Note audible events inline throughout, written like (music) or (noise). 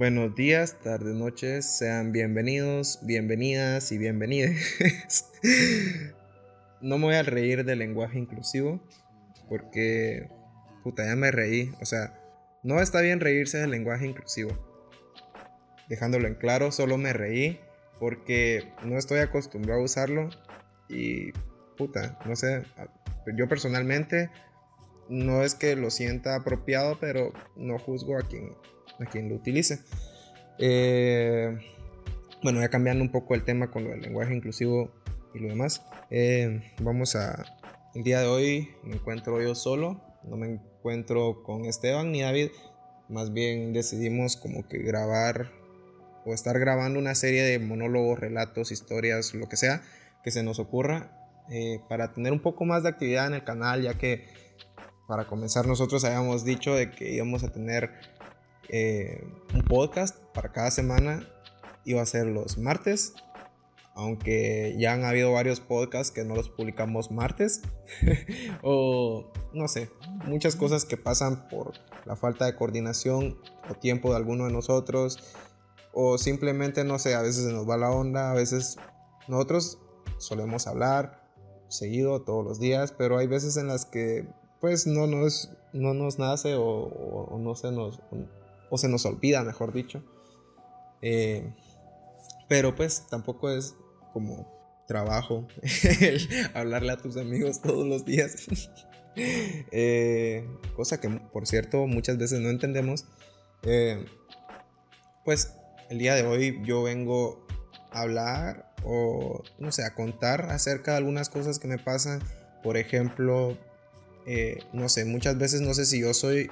Buenos días, tardes, noches, sean bienvenidos, bienvenidas y bienvenides. (laughs) no me voy a reír del lenguaje inclusivo porque, puta, ya me reí. O sea, no está bien reírse del lenguaje inclusivo. Dejándolo en claro, solo me reí porque no estoy acostumbrado a usarlo y, puta, no sé, yo personalmente no es que lo sienta apropiado, pero no juzgo a quien a quien lo utilice. Eh, bueno, ya cambiando un poco el tema con lo del lenguaje inclusivo y lo demás. Eh, vamos a... El día de hoy me encuentro yo solo, no me encuentro con Esteban ni David, más bien decidimos como que grabar o estar grabando una serie de monólogos, relatos, historias, lo que sea que se nos ocurra eh, para tener un poco más de actividad en el canal, ya que para comenzar nosotros habíamos dicho de que íbamos a tener eh, un podcast para cada semana. Iba a ser los martes, aunque ya han habido varios podcasts que no los publicamos martes. (laughs) o no sé, muchas cosas que pasan por la falta de coordinación o tiempo de alguno de nosotros. O simplemente, no sé, a veces se nos va la onda, a veces nosotros solemos hablar seguido todos los días, pero hay veces en las que pues no nos, no nos nace o, o no se nos o se nos olvida, mejor dicho. Eh, pero pues tampoco es como trabajo (laughs) hablarle a tus amigos todos los días. (laughs) Eh, cosa que, por cierto, muchas veces no entendemos. Eh, pues el día de hoy yo vengo a hablar o, no sé, a contar acerca de algunas cosas que me pasan. Por ejemplo, no sé, muchas veces no sé si yo soy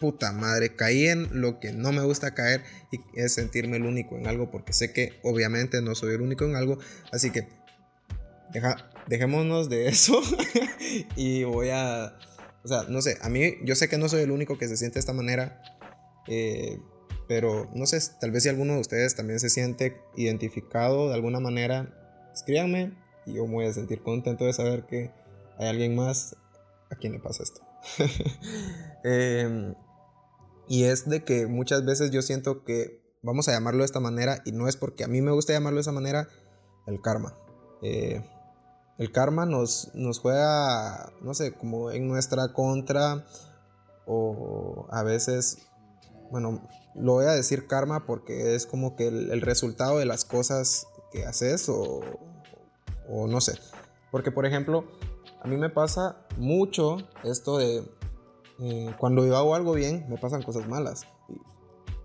puta madre, caí en lo que no me gusta caer y es sentirme el único en algo, porque sé que obviamente no soy el único en algo, así que deja, dejémonos de eso (laughs) y voy a, o sea, no sé, a mí yo sé que no soy el único que se siente de esta manera, eh, pero no sé, tal vez si alguno de ustedes también se siente identificado de alguna manera, escríbanme y yo me voy a sentir contento de saber que hay alguien más a quien le pasa esto. (laughs) eh, y es de que muchas veces yo siento que, vamos a llamarlo de esta manera, y no es porque a mí me gusta llamarlo de esa manera, el karma. Eh, el karma nos, nos juega, no sé, como en nuestra contra, o a veces, bueno, lo voy a decir karma porque es como que el, resultado de las cosas que haces, o, o no sé. Porque, por ejemplo, a mí me pasa mucho esto de eh, cuando yo hago algo bien, me pasan cosas malas.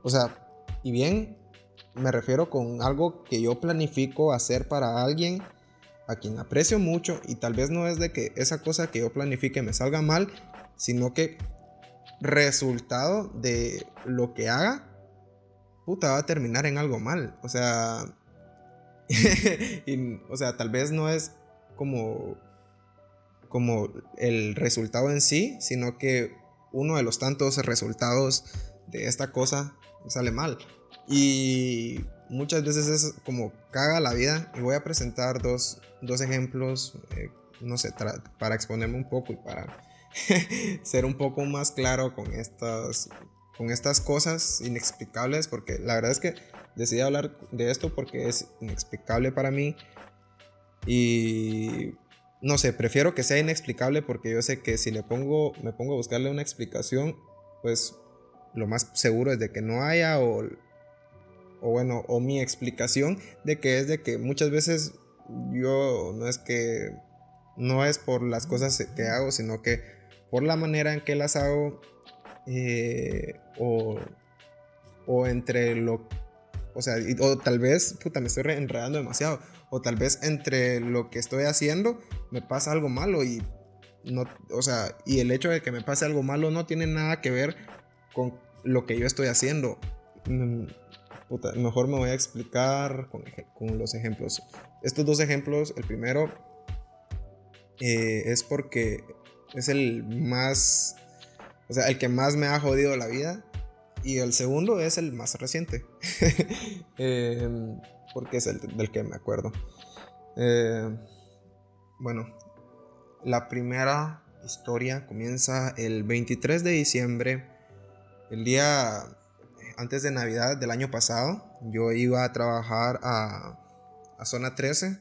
O sea, y bien, me refiero con algo que yo planifico hacer para alguien a quien aprecio mucho y tal vez no es de que esa cosa que yo planifique me salga mal, sino que resultado de lo que haga, puta, va a terminar en algo mal. O sea, (laughs) o sea, tal vez no es como como el resultado en sí, sino que uno de los tantos resultados de esta cosa sale mal. Y muchas veces es como caga la vida. Y voy a presentar dos, ejemplos, eh, no sé, para exponerme un poco y para (laughs) ser un poco más claro con estas, con estas cosas inexplicables. Porque la verdad es que decidí hablar de esto porque es inexplicable para mí. Y no sé, prefiero que sea inexplicable porque yo sé que si le pongo, me pongo a buscarle una explicación, pues lo más seguro es de que no haya o, o bueno, o mi explicación de que es de que muchas veces yo no es que, no es por las cosas que hago, sino que por la manera en que las hago eh, o, o entre lo o sea, o tal vez, puta, me estoy enredando demasiado. O tal vez entre lo que estoy haciendo me pasa algo malo y no, o sea, y el hecho de que me pase algo malo no tiene nada que ver con lo que yo estoy haciendo. Mm, mejor me voy a explicar con, los ejemplos. Estos dos ejemplos, el primero eh, es porque es el más, o sea, el que más me ha jodido la vida y el segundo es el más reciente. (laughs) Em, porque es el del que me acuerdo. Em, bueno, la primera historia comienza el 23 de diciembre. El día, antes de Navidad del año pasado, yo iba a trabajar a, zona 13.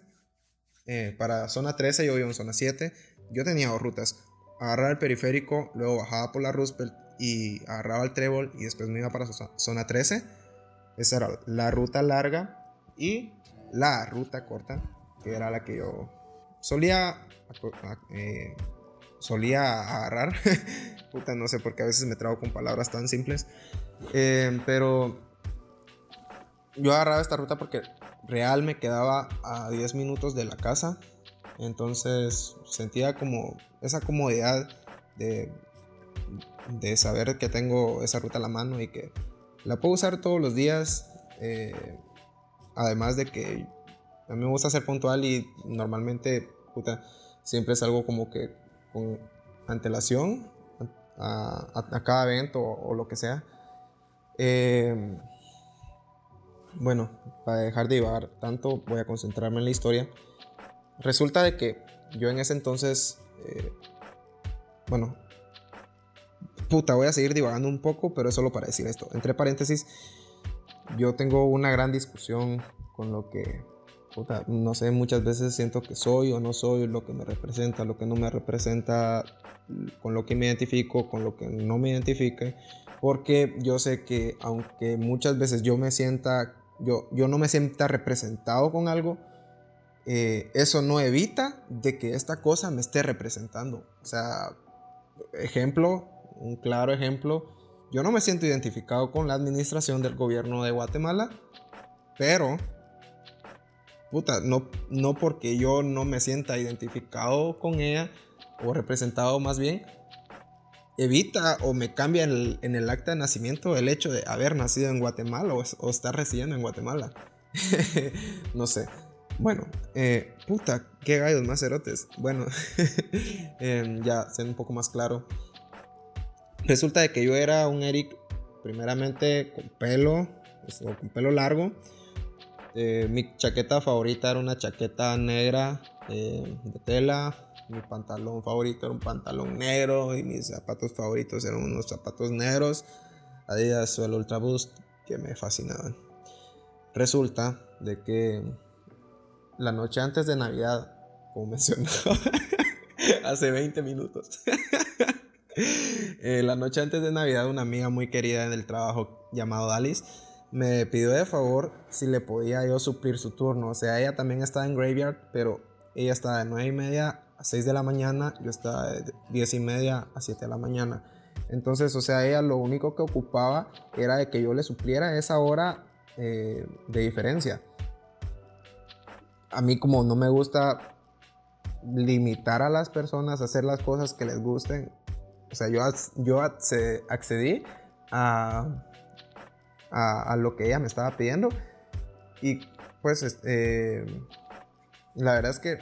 Eh, para zona 13 yo iba en zona 7. Yo tenía dos rutas. Agarrar el periférico, luego bajaba por la Roosevelt y agarraba el trébol y después me iba para zona 13. Esa era la ruta larga y la ruta corta, que era la que yo solía, eh, solía agarrar. (laughs) Puta, no sé por qué a veces me trago con palabras tan simples. Eh, pero yo agarraba esta ruta porque real me quedaba a 10 minutos de la casa. Entonces sentía como esa comodidad de, de saber que tengo esa ruta a la mano y que la puedo usar todos los días. Eh, además de que a mí me gusta ser puntual y normalmente puta, siempre es algo como que con antelación a, cada evento o, lo que sea. Eh, bueno, para dejar de llevar tanto, voy a concentrarme en la historia. Resulta de que yo en ese entonces, eh, bueno, puta, voy a seguir divagando un poco, pero es solo para decir esto. Entre paréntesis, yo tengo una gran discusión con lo que, puta, no sé, muchas veces siento que soy o no soy, lo que me representa, lo que no me representa, con lo que me identifico, con lo que no me identifique. Porque yo sé que aunque muchas veces yo me sienta yo, yo no me sienta representado con algo, eh, eso no evita de que esta cosa me esté representando. O sea, ejemplo, un claro ejemplo, yo no me siento identificado con la administración del gobierno de Guatemala, pero, puta, no, no porque yo no me sienta identificado con ella, o representado más bien, evita o me cambia en el, acta de nacimiento el hecho de haber nacido en Guatemala o, estar residiendo en Guatemala. (laughs) no sé. Bueno, eh, puta, qué gallos más erotes. Bueno, (laughs) em, ya siendo un poco más claro. Resulta de que yo era un Eric, primeramente con pelo, o con pelo largo. Eh, mi chaqueta favorita era una chaqueta negra eh, de tela, mi pantalón favorito era un pantalón negro y mis zapatos favoritos eran unos zapatos negros Adidas o el Ultra Boost que me fascinaban. Resulta de que la noche antes de Navidad, como (laughs) mencionaba hace 20 minutos, (laughs) eh, la noche antes de Navidad una amiga muy querida en el trabajo llamado Alice me pidió de favor si le podía yo suplir su turno. O sea, ella también estaba en Graveyard, pero ella estaba de 9 y media a 6 de la mañana, yo estaba de 10 y media a 7 de la mañana. Entonces, o sea, ella lo único que ocupaba era de que yo le supliera esa hora eh, de diferencia. A mí como no me gusta limitar a las personas a hacer las cosas que les gusten, o sea, yo, yo accedí a, a, lo que ella me estaba pidiendo y pues eh, la verdad es que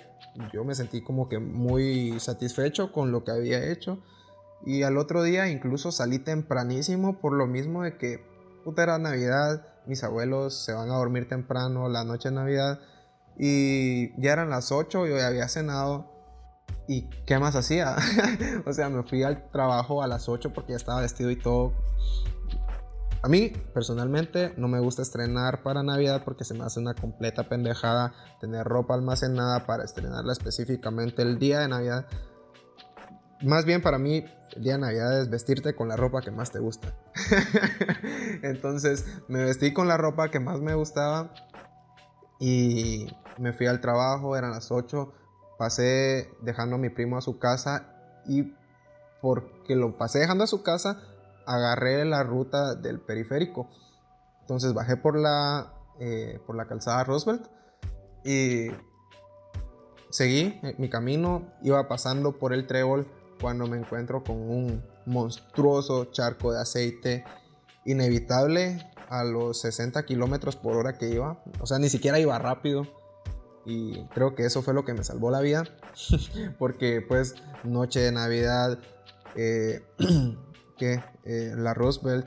yo me sentí como que muy satisfecho con lo que había hecho. Y al otro día incluso salí tempranísimo por lo mismo de que puta era Navidad, mis abuelos se van a dormir temprano la noche de Navidad y ya eran las 8, yo ya había cenado y ¿qué más hacía? (laughs) o sea, me fui al trabajo a las 8 porque ya estaba vestido y todo a mí, personalmente, no me gusta estrenar para Navidad porque se me hace una completa pendejada tener ropa almacenada para estrenarla específicamente el día de Navidad. Más bien para mí, el día de Navidad es vestirte con la ropa que más te gusta. (laughs) Entonces, me vestí con la ropa que más me gustaba y me fui al trabajo, eran las 8, pasé dejando a mi primo a su casa y porque lo pasé dejando a su casa, agarré la ruta del periférico. Entonces bajé por la, eh, por la calzada Roosevelt y seguí mi camino. Iba pasando por el trébol cuando me encuentro con un monstruoso charco de aceite inevitable a los 60 kilómetros por hora que iba. O sea, ni siquiera iba rápido. Y creo que eso fue lo que me salvó la vida. (laughs) Porque pues noche de Navidad, eh, (clears throat) eh, la Roosevelt,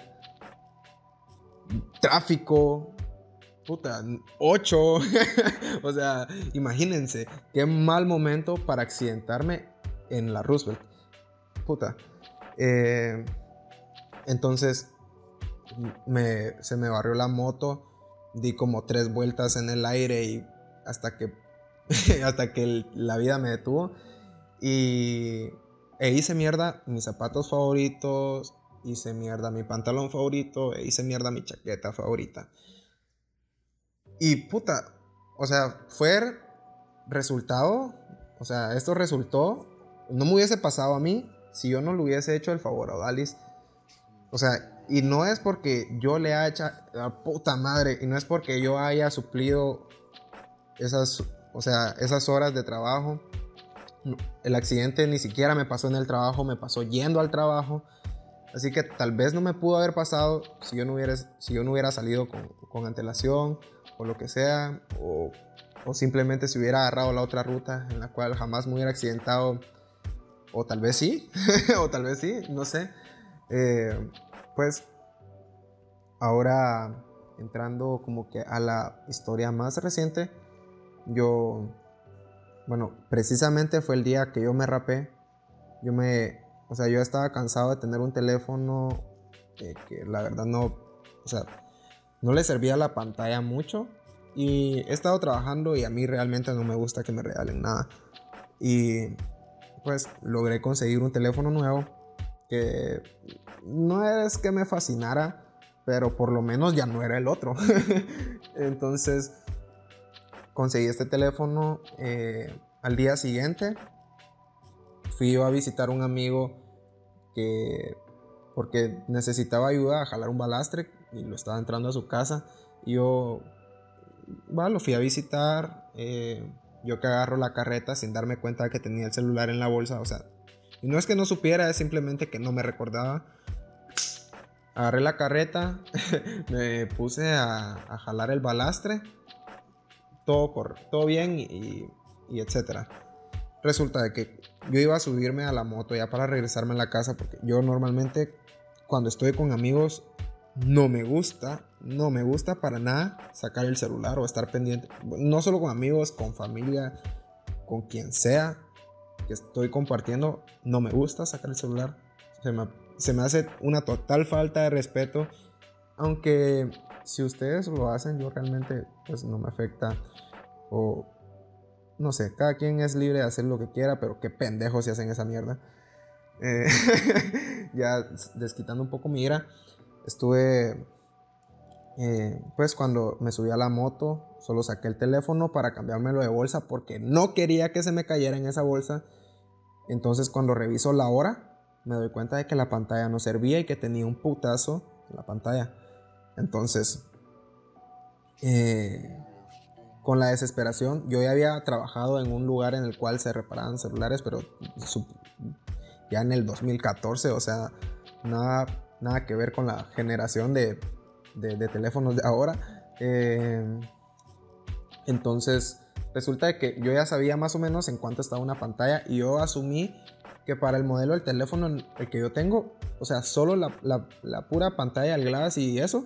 tráfico, puta, 8. (laughs) o sea, imagínense, qué mal momento para accidentarme en la Roosevelt. Puta. Eh, entonces, me, se me barrió la moto, di como tres vueltas en el aire y hasta que, (laughs) hasta que la vida me detuvo. Y e hice mierda mis zapatos favoritos, hice mierda mi pantalón favorito, e hice mierda mi chaqueta favorita. Y puta, o sea, fue resultado, o sea, esto resultó, no me hubiese pasado a mí si yo no le hubiese hecho el favor a Odalis. O sea, y no es porque yo le haya hecho a puta madre, y no es porque yo haya suplido esas, o sea, esas horas de trabajo. El accidente ni siquiera me pasó en el trabajo, me pasó yendo al trabajo. Así que tal vez no me pudo haber pasado si yo no hubiera, si yo no hubiera salido con, con antelación o lo que sea, o, o, simplemente si hubiera agarrado la otra ruta en la cual jamás me hubiera accidentado, o tal vez sí, (laughs) o tal vez sí, no sé. Eh, pues ahora entrando como que a la historia más reciente, yo, bueno, precisamente fue el día que yo me rapé, yo me, o sea, yo estaba cansado de tener un teléfono que la verdad no, o sea, no le servía la pantalla mucho y he estado trabajando y a mí realmente no me gusta que me regalen nada. Y pues logré conseguir un teléfono nuevo que no es que me fascinara, pero por lo menos ya no era el otro. (laughs) Entonces conseguí este teléfono eh, al día siguiente. Fui yo a visitar a un amigo que porque necesitaba ayuda a jalar un balastre y lo estaba entrando a su casa. Yo lo fui a visitar. Eh, yo que agarro la carreta sin darme cuenta de que tenía el celular en la bolsa. O sea, y no es que no supiera, es simplemente que no me recordaba. Agarré la carreta, (laughs) me puse a, jalar el balastre. Todo, todo bien y, y etcétera. Resulta de que yo iba a subirme a la moto ya para regresarme a la casa porque yo normalmente cuando estoy con amigos no me gusta, no me gusta para nada sacar el celular o estar pendiente. No solo con amigos, con familia, con quien sea que estoy compartiendo, no me gusta sacar el celular. Se me, hace una total falta de respeto. Aunque si ustedes lo hacen, yo realmente pues no me afecta. O no sé, cada quien es libre de hacer lo que quiera, pero qué pendejos si hacen esa mierda. Eh, (laughs) ya desquitando un poco mi ira estuve, eh, pues cuando me subí a la moto, solo saqué el teléfono para cambiármelo de bolsa porque no quería que se me cayera en esa bolsa. Entonces cuando reviso la hora, me doy cuenta de que la pantalla no servía y que tenía un putazo en la pantalla. Entonces, eh, con la desesperación, yo ya había trabajado en un lugar en el cual se reparaban celulares, pero ya en el 2014, o sea, nada nada que ver con la generación de, teléfonos de ahora. Eh, entonces, resulta de que yo ya sabía más o menos en cuánto estaba una pantalla y yo asumí que para el modelo del teléfono el que yo tengo, o sea, solo la, pura pantalla, el glass y eso,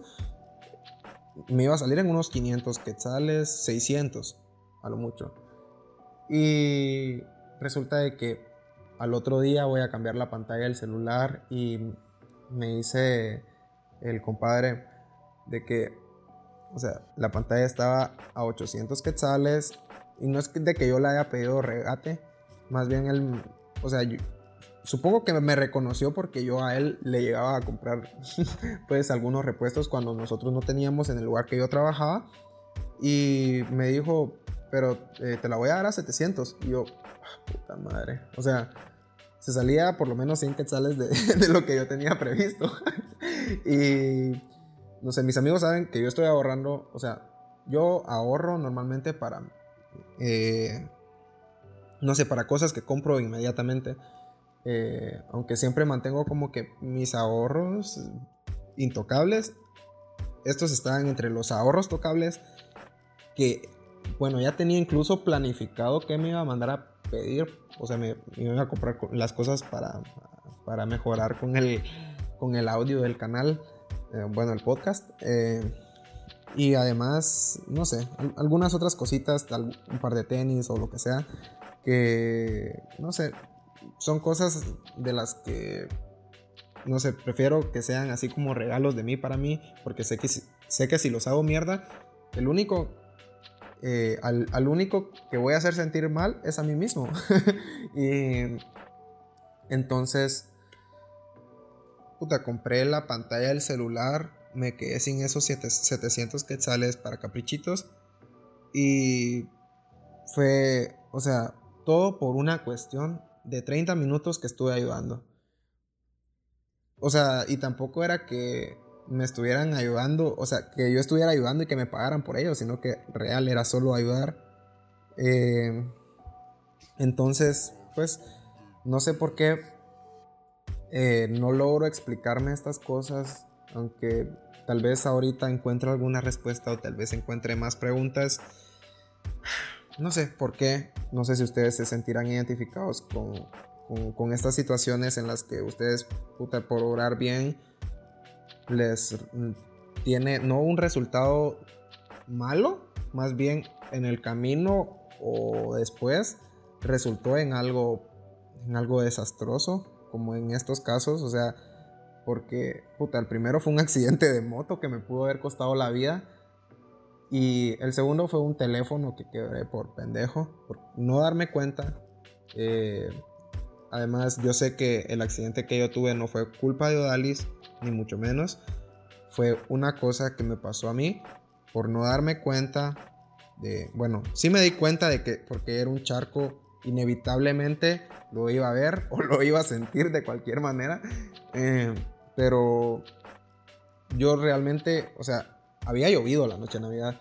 me iba a salir en unos 500 quetzales, 600 a lo mucho. Y resulta de que al otro día voy a cambiar la pantalla del celular y me dice el compadre de que, o sea, la pantalla estaba a 800 quetzales y no es de que yo le haya pedido regate, más bien él, o sea, supongo que me reconoció porque yo a él le llegaba a comprar (laughs) pues algunos repuestos cuando nosotros no teníamos en el lugar que yo trabajaba. Y me dijo, pero eh, te la voy a dar a 700 y yo, ah, puta madre, o sea, se salía por lo menos 100 quetzales (laughs) de, lo que yo tenía previsto. (laughs) y no sé, mis amigos saben que yo estoy ahorrando, o sea, yo ahorro normalmente para, eh, no sé, para cosas que compro inmediatamente. Eh, aunque siempre mantengo como que mis ahorros intocables, estos están entre los ahorros tocables que, bueno, ya tenía incluso planificado que me iba a mandar a pedir, o sea, me, iba a comprar las cosas para, para mejorar con el, con el audio del canal, eh, bueno, el podcast. Eh, y además, no sé, algunas otras cositas, un par de tenis o lo que sea, que, no sé, son cosas de las que no sé, prefiero que sean así como regalos de mí para mí, porque sé que, sé que si los hago mierda, el único, eh, al, al, único que voy a hacer sentir mal es a mí mismo. (laughs) y entonces, puta, compré la pantalla del celular, me quedé sin esos 700 quetzales para caprichitos y fue, o sea, todo por una cuestión de 30 minutos que estuve ayudando. O sea, y tampoco era que me estuvieran ayudando, o sea, que yo estuviera ayudando y que me pagaran por ello, sino que real era solo ayudar. Eh, entonces, pues, no sé por qué eh, no logro explicarme estas cosas, aunque tal vez ahorita encuentre alguna respuesta o tal vez encuentre más preguntas. No sé por qué, no sé si ustedes se sentirán identificados con, con, estas situaciones en las que ustedes, puta, por orar bien, les tiene no un resultado malo, más bien en el camino o después resultó en algo, en algo desastroso, como en estos casos, o sea, porque, puta, el primero fue un accidente de moto que me pudo haber costado la vida. Y el segundo fue un teléfono que quebré por pendejo, por no darme cuenta. Eh, Además, yo sé que el accidente que yo tuve no fue culpa de Odalis, ni mucho menos. Fue una cosa que me pasó a mí por no darme cuenta de, bueno, sí me di cuenta de que porque era un charco, inevitablemente lo iba a ver (laughs) o lo iba a sentir de cualquier manera. Eh, pero yo realmente, o sea, había llovido la noche de Navidad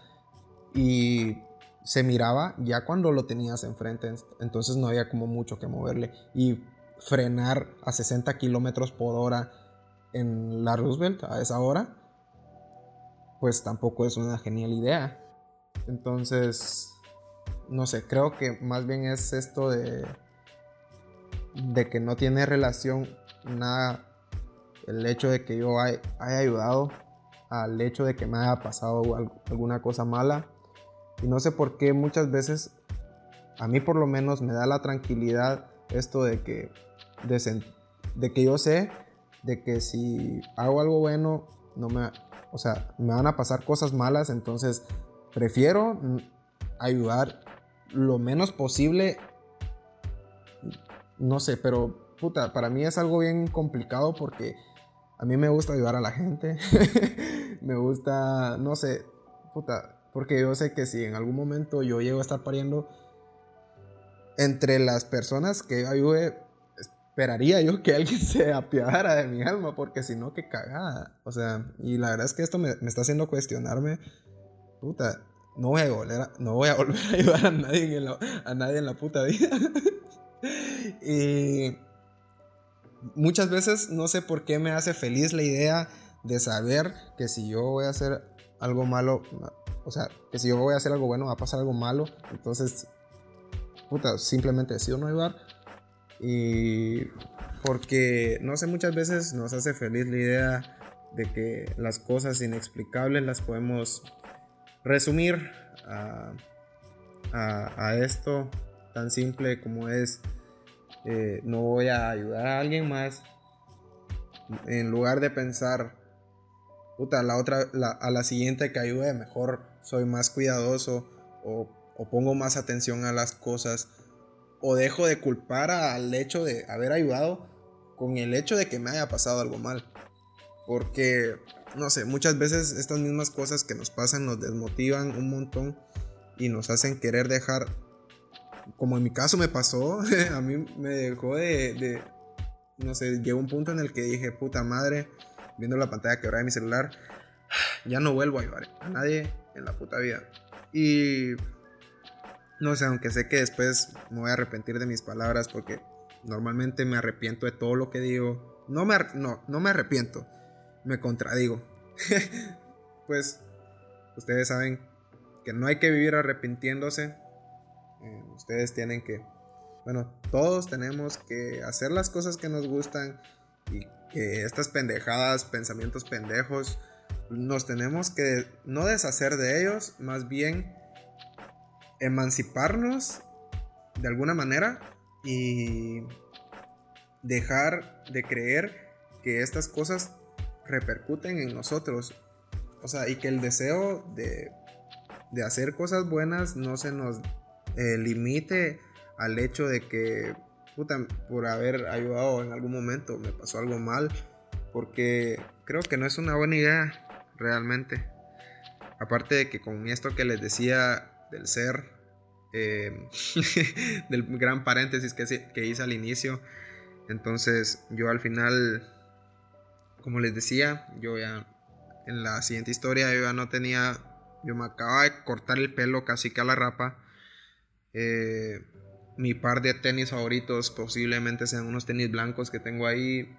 y se miraba ya cuando lo tenías enfrente, entonces no había como mucho que moverle. Y frenar a 60 kilómetros por hora en la Roosevelt a esa hora, pues tampoco es una genial idea. Entonces, no sé, creo que más bien es esto de, de que no tiene relación nada el hecho de que yo haya ayudado al hecho de que me haya pasado alguna cosa mala y no sé por qué muchas veces, a mí por lo menos me da la tranquilidad esto de que, de, que yo sé de que si hago algo bueno, no me, o sea, me van a pasar cosas malas, entonces prefiero ayudar lo menos posible. No sé, pero puta, para mí es algo bien complicado porque a mí me gusta ayudar a la gente. (laughs) me gusta, no sé, puta, porque yo sé que si en algún momento yo llego a estar pariendo, entre las personas que yo ayude, esperaría yo que alguien (laughs) se apiadara de mi alma, porque si no, qué cagada. O sea, y la verdad es que esto me, está haciendo cuestionarme, puta, no voy a volver a, no voy a, (laughs) volver a ayudar a nadie en la, a nadie en la puta vida. y muchas veces no sé por qué me hace feliz la idea de saber que si yo voy a hacer algo malo, o sea, que si yo voy a hacer algo bueno, va a pasar algo malo. Entonces, puta, simplemente decido no ayudar. Y porque, no sé, muchas veces nos hace feliz la idea de que las cosas inexplicables las podemos resumir a, esto tan simple como es, eh, no voy a ayudar a alguien más. En lugar de pensar, puta, la otra, a la siguiente que ayude, mejor soy más cuidadoso o, pongo más atención a las cosas o dejo de culpar al hecho de haber ayudado con el hecho de que me haya pasado algo mal. Porque, no sé, muchas veces estas mismas cosas que nos pasan nos desmotivan un montón y nos hacen querer dejar, como en mi caso me pasó, (laughs) a mí me dejó de, no sé, llegó un punto en el que dije, puta madre, viendo la pantalla quebrada de mi celular, (sighs) ya no vuelvo a ayudar a nadie en la puta vida. Y no sé, aunque sé que después me voy a arrepentir de mis palabras porque normalmente me arrepiento de todo lo que digo. No me, no, no me arrepiento, me contradigo. (laughs) pues ustedes saben que no hay que vivir arrepintiéndose. Ustedes tienen que, bueno, todos tenemos que hacer las cosas que nos gustan y que estas pendejadas, pensamientos pendejos, nos tenemos que no deshacer de ellos, más bien emanciparnos de alguna manera y dejar de creer que estas cosas repercuten en nosotros. O sea, y que el deseo de, de hacer cosas buenas no se nos eh, limite al hecho de que, puta, por haber ayudado en algún momento me pasó algo mal. Porque creo que no es una buena idea realmente. Aparte de que con esto que les decía del ser, eh, (laughs) del gran paréntesis que, que hice al inicio, entonces yo al final, como les decía, yo ya en la siguiente historia yo ya no tenía, yo me acababa de cortar el pelo casi que a la rapa. Eh, mi par de tenis favoritos posiblemente sean unos tenis blancos que tengo ahí.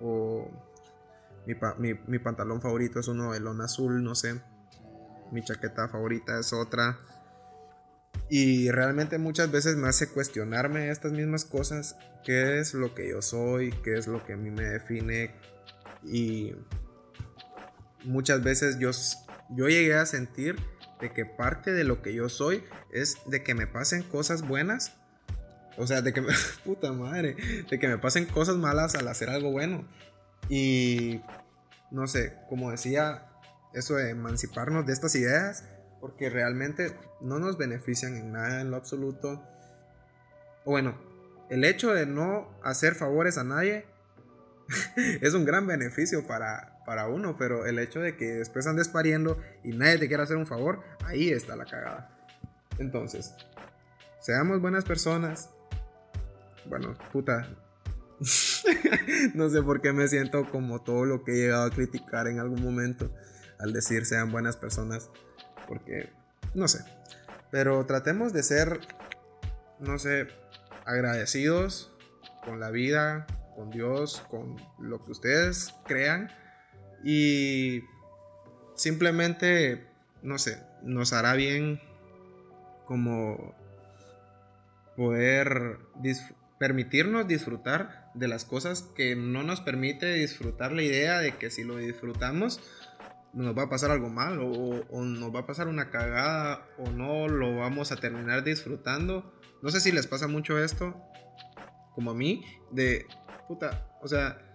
O mi, mi pantalón favorito es uno de lona azul, no sé. Mi chaqueta favorita es otra. Y realmente muchas veces me hace cuestionarme estas mismas cosas. ¿Qué es lo que yo soy? ¿Qué es lo que a mí me define? Y muchas veces yo, yo llegué a sentir de que parte de lo que yo soy es de que me pasen cosas buenas. O sea, de que me... (laughs) Puta madre. De que me pasen cosas malas al hacer algo bueno. Y... No sé, como decía, eso de emanciparnos de estas ideas porque realmente no nos benefician en nada en lo absoluto. Bueno, el hecho de no hacer favores a nadie (laughs) es un gran beneficio para, para uno, pero el hecho de que después andes pariendo y nadie te quiera hacer un favor, ahí está la cagada. Entonces, seamos buenas personas. Bueno, puta. (laughs) no sé por qué me siento como todo lo que he llegado a criticar en algún momento al decir sean buenas personas porque, no sé. Pero tratemos de ser, no sé, agradecidos con la vida, con Dios, con lo que ustedes crean. Y simplemente, no sé, nos hará bien como poder permitirnos disfrutar de las cosas que no nos permite disfrutar la idea de que si lo disfrutamos nos va a pasar algo mal o, nos va a pasar una cagada o no lo vamos a terminar disfrutando. No sé si les pasa mucho esto, como a mí, de puta, o sea,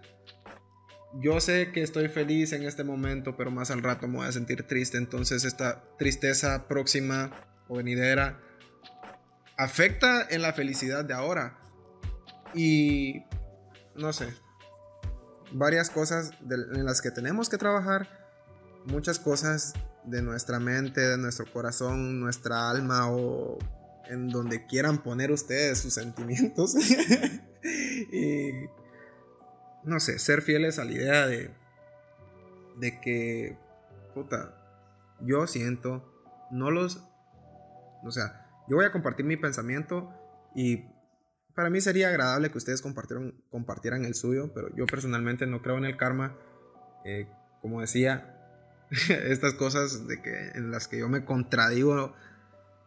yo sé que estoy feliz en este momento, pero más al rato me voy a sentir triste, entonces esta tristeza próxima o venidera afecta en la felicidad de ahora. Y no sé, varias cosas en las que tenemos que trabajar muchas cosas de nuestra mente, de nuestro corazón, nuestra alma o en donde quieran poner ustedes sus sentimientos. (laughs) y no sé, ser fieles a la idea de, de que, puta, yo siento, no los, o sea, yo voy a compartir mi pensamiento y para mí sería agradable que ustedes compartieran, compartieran el suyo, pero yo personalmente no creo en el karma. Eh, como decía, (laughs) estas cosas de que, en las que yo me contradigo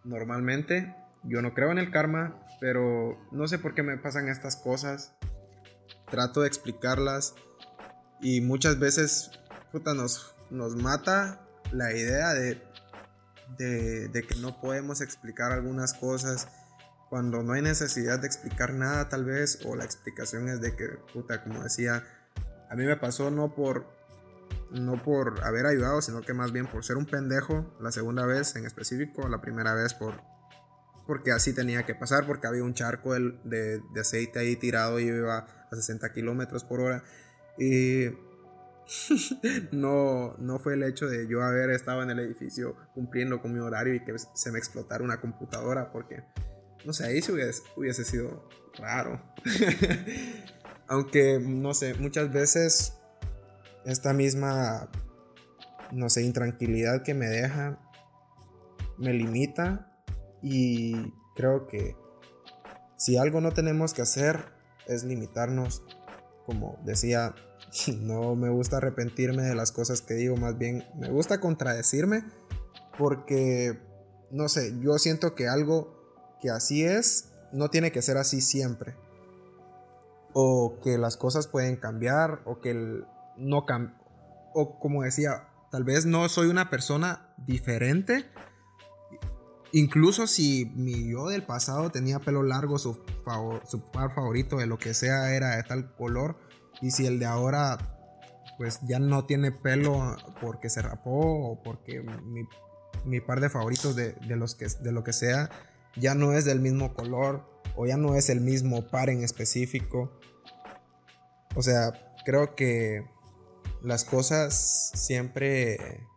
normalmente. Yo no creo en el karma, pero no sé por qué me pasan estas cosas. Trato de explicarlas y muchas veces nos, nos mata la idea de, de, de que no podemos explicar algunas cosas cuando no hay necesidad de explicar nada tal vez o la explicación es de que, puta, como decía, a mí me pasó no por no por haber ayudado, sino que más bien por ser un pendejo la segunda vez en específico, la primera vez por porque así tenía que pasar, porque había un charco de, aceite ahí tirado y iba a 60 kilómetros por hora. Y (laughs) no, no fue el hecho de yo haber estado en el edificio cumpliendo con mi horario y que se me explotara una computadora, porque no sé, ahí hubiese, hubiese sido raro. (laughs) Aunque, no sé, muchas veces esta misma, no sé, intranquilidad que me deja, me limita y creo que si algo no tenemos que hacer es limitarnos. Como decía, (laughs) no me gusta arrepentirme de las cosas que digo, más bien me gusta contradecirme porque, no sé, yo siento que algo que así es no tiene que ser así siempre. O que las cosas pueden cambiar o que el, no o como decía, tal vez no soy una persona diferente. Incluso si mi yo del pasado tenía pelo largo, su, par favorito de lo que sea era de tal color, Y si el de ahora pues ya no tiene pelo porque se rapó o porque mi, par de favoritos de, los que, de lo que sea ya no es del mismo color o ya no es el mismo par en específico. O sea, creo que las cosas siempre,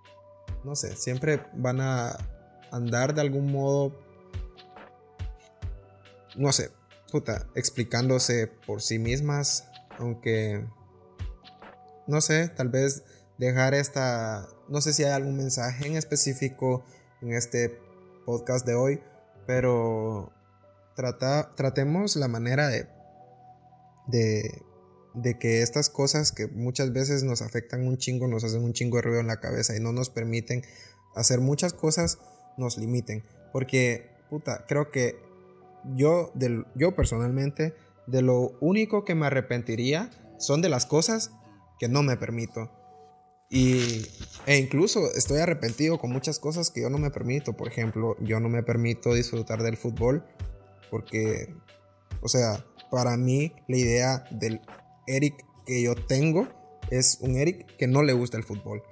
no sé, siempre van a andar de algún modo, no sé, puta, explicándose por sí mismas, aunque, no sé, tal vez dejar esta, no sé si hay algún mensaje en específico en este podcast de hoy, pero trata, tratemos la manera de, de de que estas cosas que muchas veces nos afectan un chingo, nos hacen un chingo de ruido en la cabeza y no nos permiten hacer muchas cosas, nos limiten. Porque, puta, creo que yo, yo personalmente, de lo único que me arrepentiría son de las cosas que no me permito. Y, e incluso estoy arrepentido con muchas cosas que yo no me permito. Por ejemplo, yo no me permito disfrutar del fútbol porque, o sea, para mí la idea del Eric que yo tengo es un Eric que no le gusta el fútbol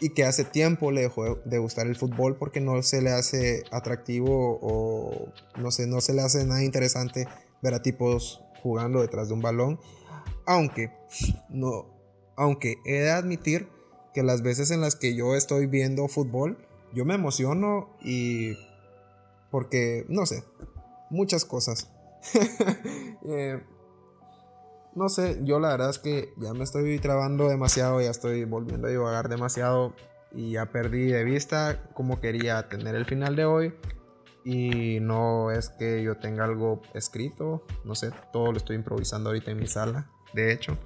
y que hace tiempo le dejó de gustar el fútbol porque no se le hace atractivo o no sé, no se le hace nada interesante ver a tipos jugando detrás de un balón. Aunque no, aunque he de admitir que las veces en las que yo estoy viendo fútbol, yo me emociono y porque no sé, muchas cosas. (laughs) eh, no sé, yo la verdad es que ya me estoy trabando demasiado, ya estoy volviendo a divagar demasiado y ya perdí de vista cómo quería tener el final de hoy. Y no es que yo tenga algo escrito, no sé, todo lo estoy improvisando ahorita en mi sala, de hecho.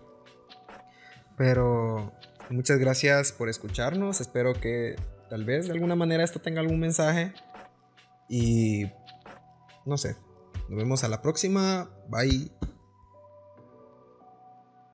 Pero muchas gracias por escucharnos, espero que tal vez de alguna manera esto tenga algún mensaje. Y no sé, nos vemos a la próxima, bye.